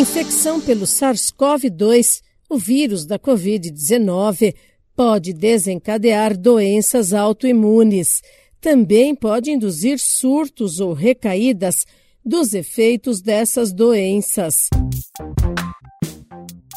Infecção pelo SARS-CoV-2, o vírus da Covid-19, pode desencadear doenças autoimunes. Também pode induzir surtos ou recaídas dos efeitos dessas doenças.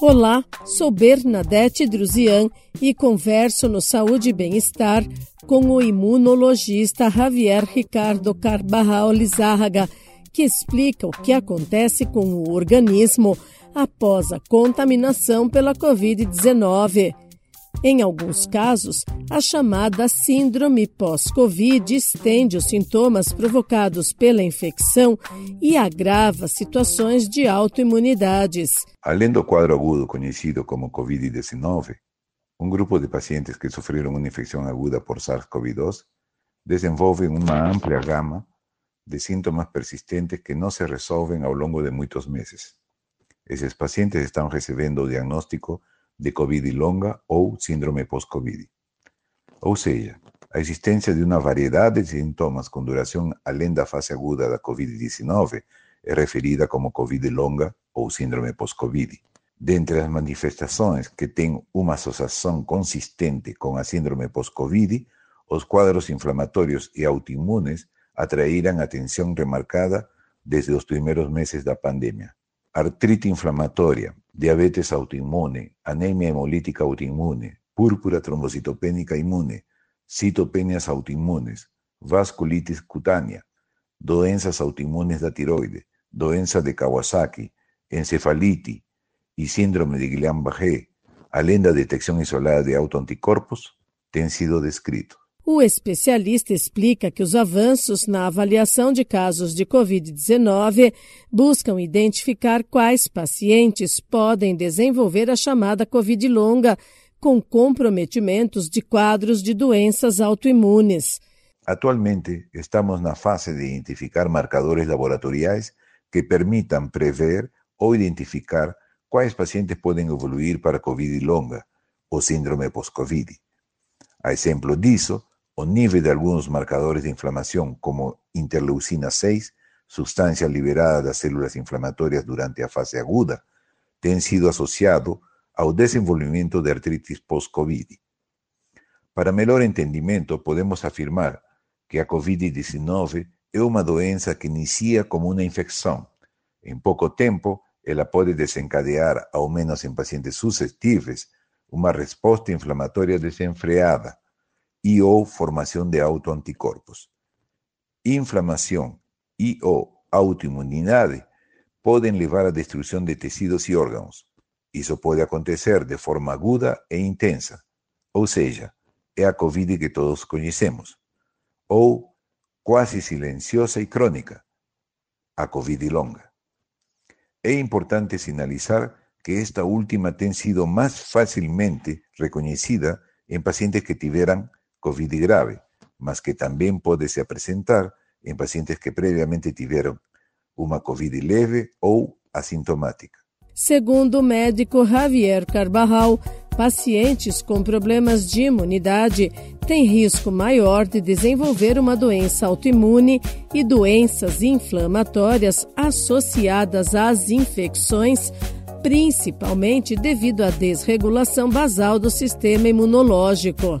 Olá, sou Bernadette Druzian e converso no Saúde e Bem-Estar com o imunologista Javier Ricardo Carbarral Lizárraga, que explica o que acontece com o organismo após a contaminação pela Covid-19. Em alguns casos, a chamada síndrome pós-Covid estende os sintomas provocados pela infecção e agrava situações de autoimunidades. Além do quadro agudo conhecido como Covid-19, um grupo de pacientes que sofreram uma infecção aguda por SARS-CoV-2 desenvolvem uma ampla gama de síntomas persistentes que não se resolvem ao longo de muitos meses. Esses pacientes estão recebendo o diagnóstico de COVID longa ou síndrome pós-COVID. Ou seja, a existência de uma variedade de sintomas com duração além da fase aguda da COVID-19 é referida como COVID longa ou síndrome pós-COVID. Dentre as manifestações que têm uma associação consistente com a síndrome pós-COVID, os quadros inflamatórios e autoimunes atraíram atenção remarcada desde os primeiros meses da pandemia. Artrite inflamatória, diabetes autoinmune, anemia hemolítica autoinmune, púrpura trombocitopénica inmune, citopenias autoinmunes, vasculitis cutânea, doenças autoimunes da tiroide, doença de Kawasaki, encefalite e síndrome de Guillain-Barré, além da detecção isolada de autoanticorpos, têm sido descritos. O especialista explica que os avanços na avaliação de casos de Covid-19 buscam identificar quais pacientes podem desenvolver a chamada Covid longa, com comprometimentos de quadros de doenças autoimunes. Atualmente, estamos na fase de identificar marcadores laboratoriais que permitam prever ou identificar quais pacientes podem evoluir para Covid longa ou síndrome pós-Covid. A exemplo disso, o nível de alguns marcadores de inflamação, como interleucina 6, substância liberada das células inflamatórias durante a fase aguda, tem sido associado ao desenvolvimento de artrites pós-Covid. Para melhor entendimento, podemos afirmar que a Covid-19 é uma doença que inicia como uma infecção. Em pouco tempo, ela pode desencadear, ao menos em pacientes suscetíveis, uma resposta inflamatória desenfreada e ou formação de autoanticorpos. Inflamação e ou autoimunidade podem levar à destruição de tecidos e órgãos. Isso pode acontecer de forma aguda e intensa, ou seja, é a Covid que todos conhecemos, ou quase silenciosa e crônica, a Covid longa. É importante sinalizar que esta última tem sido mais facilmente reconhecida em pacientes que tiveram COVID grave, mas que também pode se apresentar em pacientes que previamente tiveram uma COVID leve ou assintomática. Segundo o médico Javier Carbarral, pacientes com problemas de imunidade têm risco maior de desenvolver uma doença autoimune e doenças inflamatórias associadas às infecções, principalmente devido à desregulação basal do sistema imunológico.